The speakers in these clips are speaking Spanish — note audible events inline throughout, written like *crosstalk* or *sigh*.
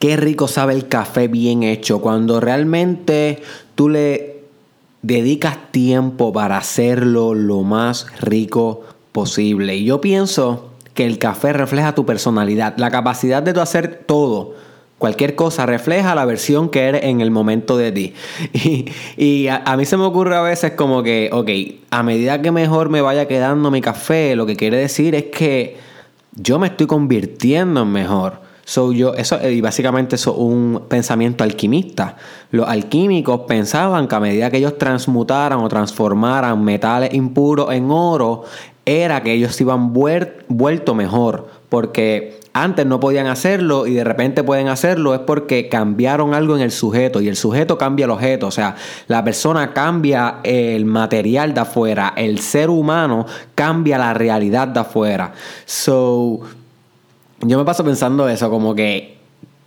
qué rico sabe el café bien hecho. Cuando realmente tú le dedicas tiempo para hacerlo lo más rico posible. Y yo pienso que el café refleja tu personalidad, la capacidad de hacer todo Cualquier cosa refleja la versión que eres en el momento de ti. *laughs* Y, a, a, mí se me ocurre a veces como que, ok, a medida que mejor me vaya quedando mi café, lo que quiere decir es que yo me estoy convirtiendo en mejor. So, yo, eso, y básicamente eso es un pensamiento alquimista. Los alquímicos pensaban que a medida que ellos transmutaran o transformaran metales impuros en oro, era que ellos se iban vuelto mejor. Porque antes no podían hacerlo y de repente pueden hacerlo es porque cambiaron algo en el sujeto y el sujeto cambia el objeto, o sea, la persona cambia el material de afuera, el ser humano cambia la realidad de afuera. So, yo me paso pensando eso, como que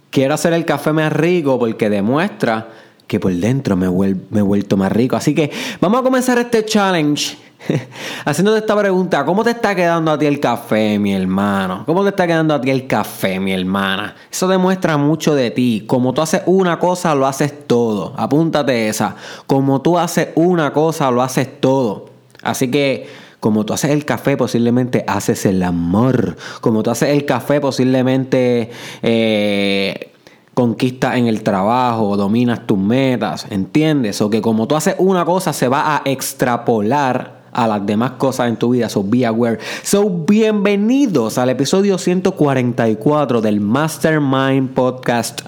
quiero hacer el café más rico porque demuestra que por dentro me, he vuelto más rico. Así que vamos a comenzar este challenge *laughs* Haciéndote esta pregunta, ¿cómo te está quedando a ti el café, mi hermano? ¿Cómo te está quedando a ti el café, mi hermana? Eso demuestra mucho de ti. Como tú haces una cosa, lo haces todo. Apúntate esa. Como tú haces una cosa, lo haces todo. Así que, como tú haces el café, posiblemente haces el amor. Como tú haces el café, posiblemente... Eh, conquistas en el trabajo, dominas tus metas, ¿entiendes? O que como tú haces una cosa se va a extrapolar a las demás cosas en tu vida. So be aware. So bienvenidos al episodio 144 del Mastermind Podcast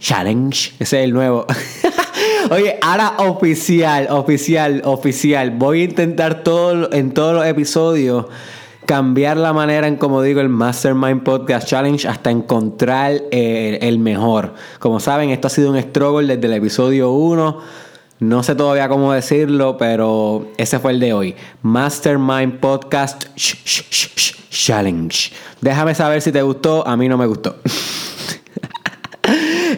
Challenge. Ese es el nuevo. Oye, ahora oficial, oficial, oficial. Voy a intentar todo en todos los episodios cambiar la manera en como digo el Mastermind Podcast Challenge hasta encontrar el mejor. Como saben, esto ha sido un struggle desde el episodio 1 no sé todavía cómo decirlo, pero ese fue el de hoy. Mastermind Podcast Challenge. Déjame saber si te gustó. A mí no me gustó. *laughs*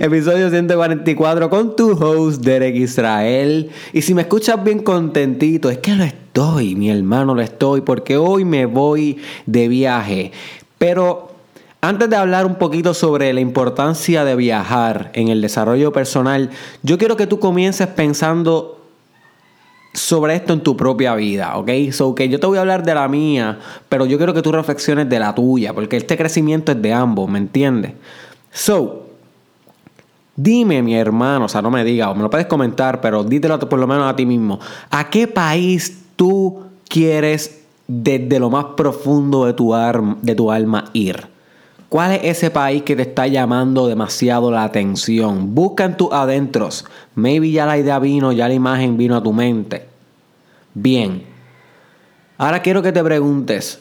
Episodio 144 con tu host Derek Israel. Y si me escuchas bien contentito, es que lo estoy, mi hermano, lo estoy, porque hoy me voy de viaje. Pero antes de hablar un poquito sobre la importancia de viajar en el desarrollo personal, yo quiero que tú comiences pensando sobre esto en tu propia vida, ¿ok? So que yo te voy a hablar de la mía, pero yo quiero que tú reflexiones de la tuya, porque este crecimiento es de ambos, ¿me entiendes? So, dime, mi hermano, o sea, no me digas, o me lo puedes comentar, pero dítelo por lo menos a ti mismo. ¿A qué país tú quieres desde lo más profundo de tu, de tu alma ir? ¿Cuál es ese país que te está llamando demasiado la atención? Busca en tus adentros. Maybe ya la idea vino, ya la imagen vino a tu mente. Bien. Ahora quiero que te preguntes,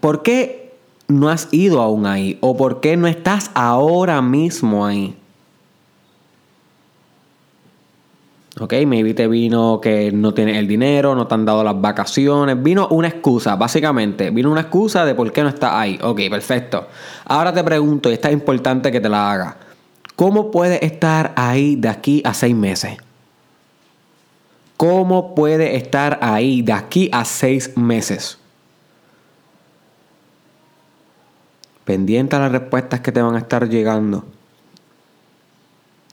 ¿por qué no has ido aún ahí? ¿O por qué no estás ahora mismo ahí? Ok, maybe te vino que no tienes el dinero, no te han dado las vacaciones. Vino una excusa, básicamente. Vino una excusa de por qué no estás ahí. Ok, perfecto. Ahora te pregunto, y esta es importante que te la haga. ¿Cómo puedes estar ahí de aquí a seis meses? ¿Cómo puedes estar ahí de aquí a seis meses? Pendiente a las respuestas que te van a estar llegando.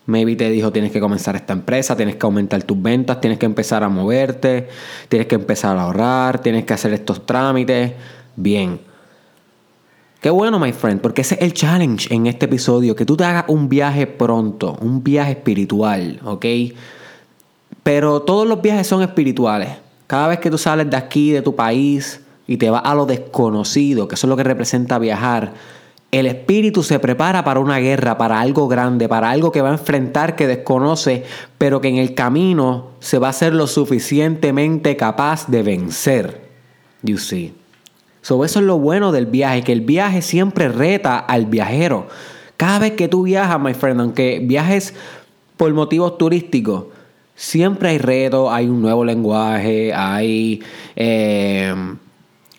Maybe te dijo tienes que comenzar esta empresa, tienes que aumentar tus ventas, tienes que empezar a moverte, tienes que empezar a ahorrar, tienes que hacer estos trámites. Bien. Qué bueno, my friend, porque ese es el challenge en este episodio, que tú te hagas un viaje pronto, un viaje espiritual, ¿ok? Pero todos los viajes son espirituales. Cada vez que tú sales de aquí, de tu país, y te vas a lo desconocido, que eso es lo que representa viajar, el espíritu se prepara para una guerra, para algo grande, para algo que va a enfrentar que desconoce, pero que en el camino se va a ser lo suficientemente capaz de vencer. You see. So, eso es lo bueno del viaje, que el viaje siempre reta al viajero. Cada vez que tú viajas, my friend, aunque viajes por motivos turísticos, siempre hay retos, hay un nuevo lenguaje, hay eh,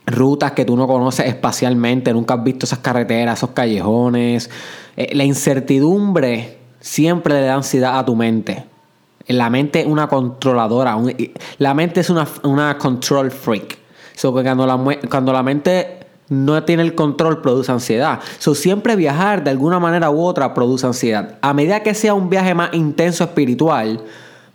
rutas que tú no conoces espacialmente, nunca has visto esas carreteras, esos callejones. Eh, la incertidumbre siempre le da ansiedad a tu mente. La mente es una controladora, la mente es una, una control freak. So que cuando, la, cuando la mente no tiene el control, produce ansiedad. So, siempre viajar de alguna manera u otra produce ansiedad. A medida que sea un viaje más intenso espiritual,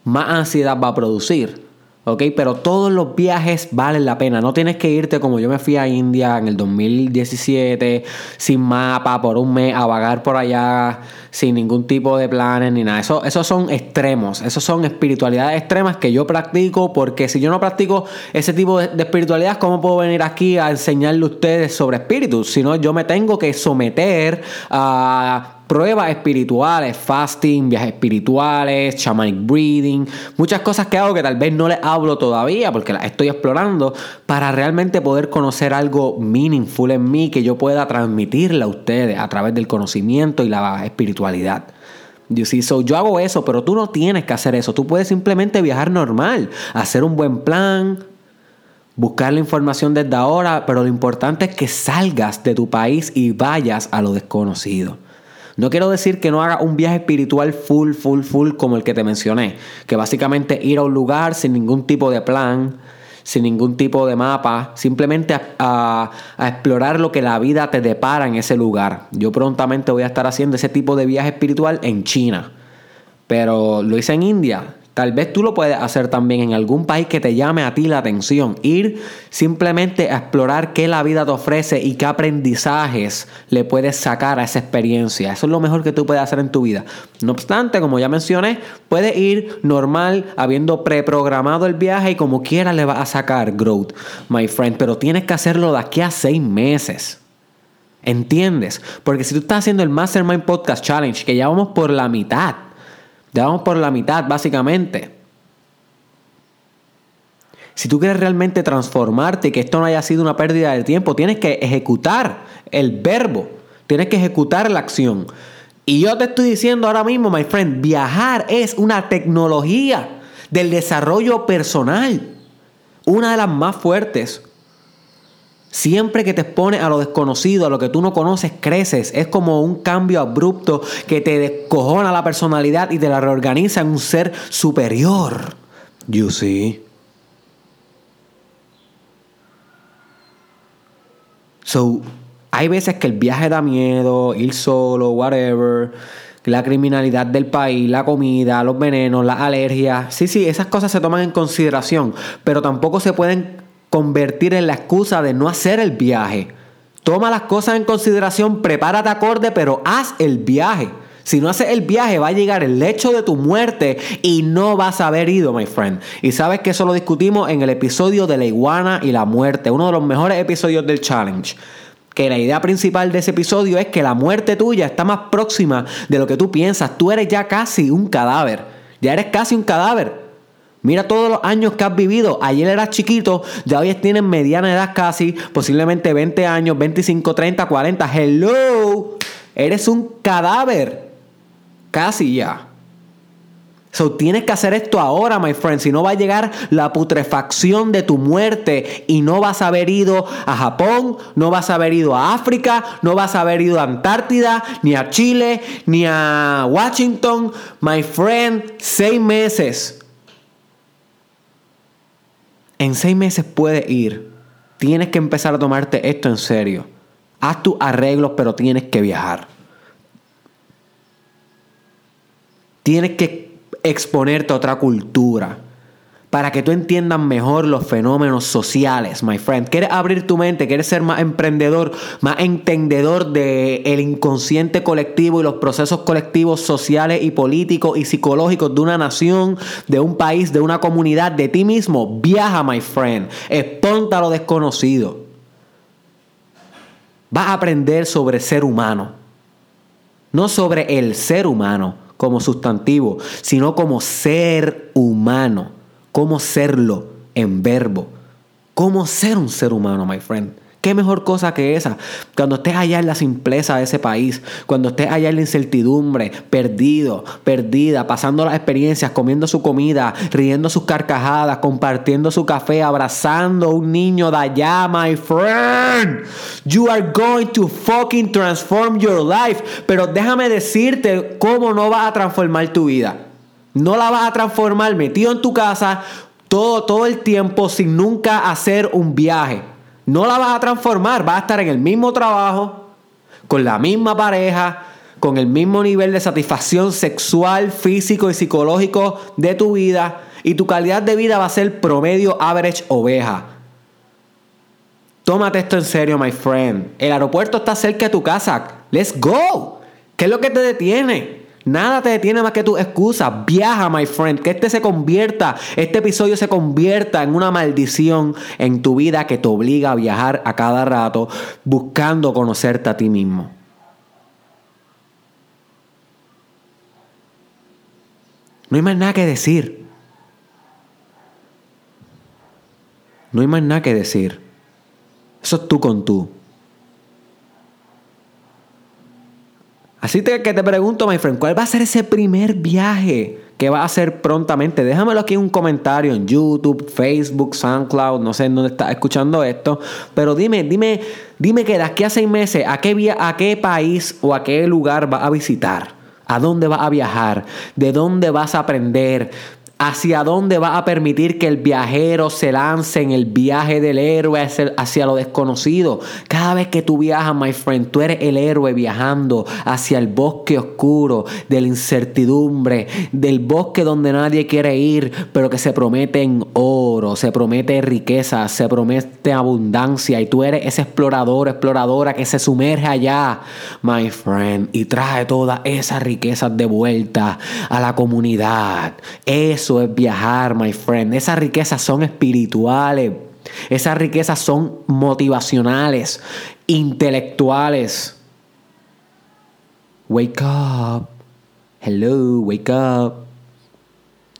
más ansiedad va a producir. ¿Ok? Pero todos los viajes valen la pena. No tienes que irte como yo me fui a India en el 2017, sin mapa, por un mes, a vagar por allá, sin ningún tipo de planes ni nada. Eso, esos son extremos, esos son espiritualidades extremas que yo practico, porque si yo no practico ese tipo de, de espiritualidad, ¿cómo puedo venir aquí a enseñarle a ustedes sobre espíritus? Si no, yo me tengo que someter a pruebas espirituales, fasting, viajes espirituales, shamanic breathing, muchas cosas que hago que tal vez no les hablo todavía porque las estoy explorando para realmente poder conocer algo meaningful en mí que yo pueda transmitirle a ustedes a través del conocimiento y la espiritualidad. You see? So, yo hago eso, pero tú no tienes que hacer eso. Tú puedes simplemente viajar normal, hacer un buen plan, buscar la información desde ahora, pero lo importante es que salgas de tu país y vayas a lo desconocido. No quiero decir que no haga un viaje espiritual full, full, full como el que te mencioné, que básicamente ir a un lugar sin ningún tipo de plan, sin ningún tipo de mapa, simplemente a, explorar lo que la vida te depara en ese lugar. Yo prontamente voy a estar haciendo ese tipo de viaje espiritual en China, pero lo hice en India, Tal vez tú lo puedes hacer también en algún país que te llame a ti la atención. Ir simplemente a explorar qué la vida te ofrece y qué aprendizajes le puedes sacar a esa experiencia. Eso es lo mejor que tú puedes hacer en tu vida. No obstante, como ya mencioné, puedes ir normal, habiendo preprogramado el viaje y como quiera le vas a sacar growth, my friend. Pero tienes que hacerlo de aquí a seis meses. ¿Entiendes? Porque si tú estás haciendo el Mastermind Podcast Challenge, que ya vamos por la mitad, ya por la mitad, básicamente. Si tú quieres realmente transformarte y que esto no haya sido una pérdida de tiempo, tienes que ejecutar el verbo, tienes que ejecutar la acción. Y yo te estoy diciendo ahora mismo, my friend, viajar es una tecnología del desarrollo personal, una de las más fuertes. Siempre que te expones a lo desconocido, a lo que tú no conoces, creces. Es como un cambio abrupto que te descojona la personalidad y te la reorganiza en un ser superior. You see? So, hay veces que el viaje da miedo, ir solo, whatever, la criminalidad del país, la comida, los venenos, las alergias. Sí, sí, esas cosas se toman en consideración, pero tampoco se pueden convertir en la excusa de no hacer el viaje. Toma las cosas en consideración, prepárate acorde, pero haz el viaje. Si no haces el viaje, va a llegar el hecho de tu muerte y no vas a haber ido, my friend. Y sabes que eso lo discutimos en el episodio de la iguana y la muerte, uno de los mejores episodios del challenge. Que la idea principal de ese episodio es que la muerte tuya está más próxima de lo que tú piensas. Tú eres ya casi un cadáver. Ya eres casi un cadáver. Mira todos los años que has vivido. Ayer eras chiquito, ya hoy tienes mediana edad casi, posiblemente 20 años, 25, 30, 40. Hello, eres un cadáver. Casi ya. So tienes que hacer esto ahora, my friend. Si no va a llegar la putrefacción de tu muerte y no vas a haber ido a Japón, no vas a haber ido a África, no vas a haber ido a Antártida, ni a Chile, ni a Washington. My friend, seis meses en seis meses puedes ir. Tienes que empezar a tomarte esto en serio. Haz tus arreglos, pero tienes que viajar. Tienes que exponerte a otra cultura para que tú entiendas mejor los fenómenos sociales, my friend. ¿Quieres abrir tu mente? ¿Quieres ser más emprendedor, más entendedor del el inconsciente colectivo y los procesos colectivos sociales y políticos y psicológicos de una nación, de un país, de una comunidad, de ti mismo? Viaja, my friend. Exponta a lo desconocido. Vas a aprender sobre ser humano. No sobre el ser humano como sustantivo, sino como ser humano cómo serlo en verbo, cómo ser un ser humano, my friend. ¿Qué mejor cosa que esa? Cuando estés allá en la simpleza de ese país, cuando estés allá en la incertidumbre, perdido, perdida, pasando las experiencias, comiendo su comida, riendo sus carcajadas, compartiendo su café, abrazando a un niño de allá, my friend. You are going to fucking transform your life. Pero déjame decirte cómo no vas a transformar tu vida. No la vas a transformar metido en tu casa todo, todo el tiempo sin nunca hacer un viaje. No la vas a transformar, vas a estar en el mismo trabajo, con la misma pareja, con el mismo nivel de satisfacción sexual, físico y psicológico de tu vida y tu calidad de vida va a ser promedio average oveja. Tómate esto en serio, my friend. El aeropuerto está cerca de tu casa. Let's go. ¿Qué es lo que te detiene? Nada te detiene más que tu excusa. Viaja, my friend. Que este se convierta, este episodio se convierta en una maldición en tu vida que te obliga a viajar a cada rato buscando conocerte a ti mismo. No hay más nada que decir. No hay más nada que decir. Eso es tú con tú. Así que te pregunto, my friend, ¿cuál va a ser ese primer viaje que va a hacer prontamente? Déjamelo aquí en un comentario en YouTube, Facebook, SoundCloud, no sé en dónde estás escuchando esto, pero dime, dime, dime que de aquí a seis meses, ¿a qué, a qué país o a qué lugar vas a visitar? ¿A dónde vas a viajar? ¿De dónde vas a aprender? Hacia dónde va a permitir que el viajero se lance en el viaje del héroe hacia lo desconocido. Cada vez que tú viajas, my friend, tú eres el héroe viajando hacia el bosque oscuro de la incertidumbre, del bosque donde nadie quiere ir, pero que se promete en oro, se promete riqueza, se promete abundancia y tú eres ese explorador, exploradora que se sumerge allá, my friend, y trae todas esas riquezas de vuelta a la comunidad. Eso es viajar, my friend. Esas riquezas son espirituales. Esas riquezas son motivacionales, intelectuales. Wake up. Hello, wake up.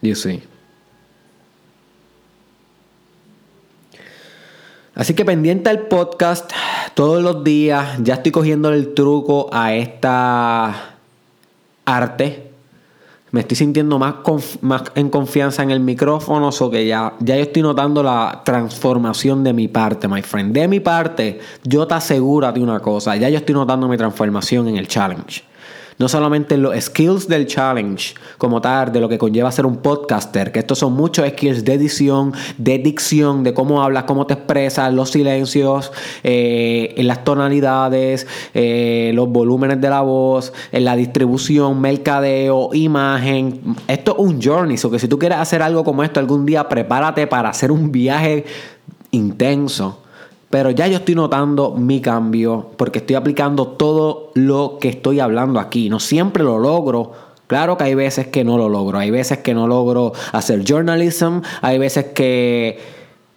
You see. Así que pendiente al podcast todos los días. Ya estoy cogiendo el truco a esta arte me estoy sintiendo más, más en confianza en el micrófono, o que ya, ya yo estoy notando la transformación de mi parte, my friend. De mi parte, yo te aseguro de una cosa, ya yo estoy notando mi transformación en el challenge no solamente los skills del challenge como tal, de lo que conlleva ser un podcaster, que estos son muchos skills de edición, de dicción, de cómo hablas, cómo te expresas, los silencios, eh, en las tonalidades, eh, los volúmenes de la voz, en la distribución, mercadeo, imagen. Esto es un journey, so que si tú quieres hacer algo como esto algún día, prepárate para hacer un viaje intenso pero ya yo estoy notando mi cambio porque estoy aplicando todo lo que estoy hablando aquí. No siempre lo logro. Claro que hay veces que no lo logro. Hay veces que no logro hacer journalism. Hay veces que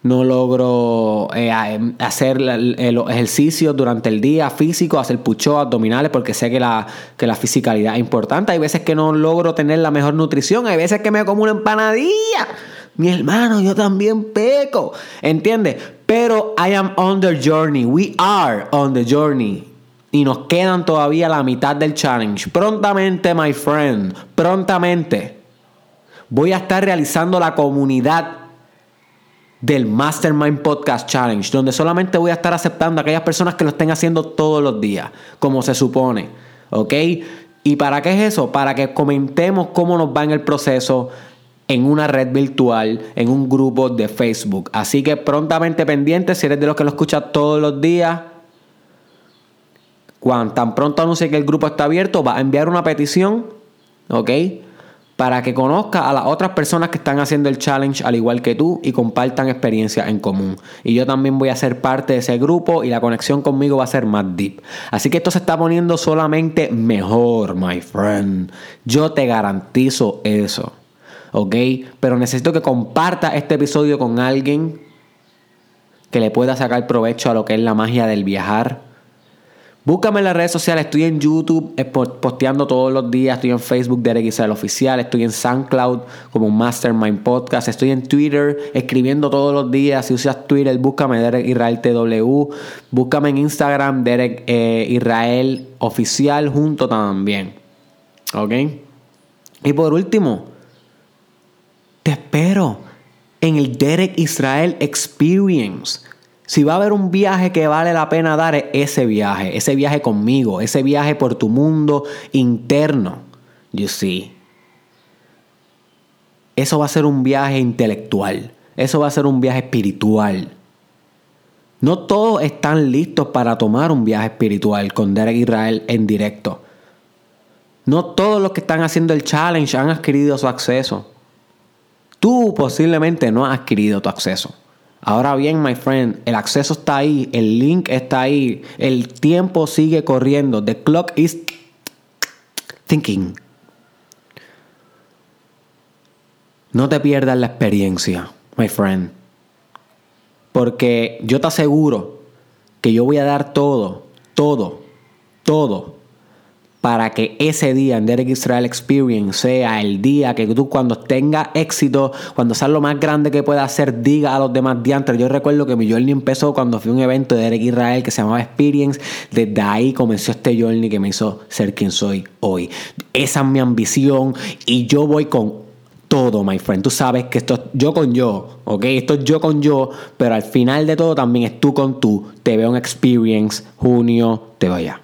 no logro eh, hacer los ejercicios durante el día físico, hacer pucho, abdominales, porque sé que la, que la fisicalidad es importante. Hay veces que no logro tener la mejor nutrición. Hay veces que me como una empanadilla. Mi hermano, yo también peco. ¿Entiendes? Pero I am on the journey. We are on the journey. Y nos quedan todavía la mitad del challenge. Prontamente, my friend. Prontamente. Voy a estar realizando la comunidad del Mastermind Podcast Challenge, donde solamente voy a estar aceptando a aquellas personas que lo estén haciendo todos los días, como se supone. ¿Ok? ¿Y para qué es eso? Para que comentemos cómo nos va en el proceso, en una red virtual, en un grupo de Facebook. Así que prontamente pendiente, si eres de los que lo escuchas todos los días, cuando tan pronto anuncie que el grupo está abierto, va a enviar una petición, ¿ok? Para que conozca a las otras personas que están haciendo el challenge al igual que tú y compartan experiencias en común. Y yo también voy a ser parte de ese grupo y la conexión conmigo va a ser más deep. Así que esto se está poniendo solamente mejor, my friend. Yo te garantizo eso. ¿Ok? Pero necesito que comparta este episodio con alguien que le pueda sacar provecho a lo que es la magia del viajar. Búscame en las redes sociales, estoy en YouTube eh, posteando todos los días, estoy en Facebook Derek Israel Oficial, estoy en SoundCloud como Mastermind Podcast, estoy en Twitter escribiendo todos los días, si usas Twitter búscame Derek Israel TW, búscame en Instagram Derek eh, Israel Oficial junto también, ¿ok? Y por último, te espero en el Derek Israel Experience. Si va a haber un viaje que vale la pena dar, es ese viaje, ese viaje conmigo, ese viaje por tu mundo interno. You see. Eso va a ser un viaje intelectual. Eso va a ser un viaje espiritual. No todos están listos para tomar un viaje espiritual con Derek Israel en directo. No todos los que están haciendo el challenge han adquirido su acceso. Tú posiblemente no has adquirido tu acceso. Ahora bien, my friend, el acceso está ahí, el link está ahí, el tiempo sigue corriendo. The clock is thinking. No te pierdas la experiencia, my friend. Porque yo te aseguro que yo voy a dar todo, todo, todo para que ese día en Derek Israel Experience sea el día que tú cuando tengas éxito, cuando seas lo más grande que puedas hacer, diga a los demás diantres. Yo recuerdo que mi journey empezó cuando fui a un evento de Derek Israel que se llamaba Experience. Desde ahí comenzó este journey que me hizo ser quien soy hoy. Esa es mi ambición y yo voy con todo, my friend. Tú sabes que esto es yo con yo, ¿ok? Esto es yo con yo, pero al final de todo también es tú con tú. Te veo en Experience, junio, te veo allá.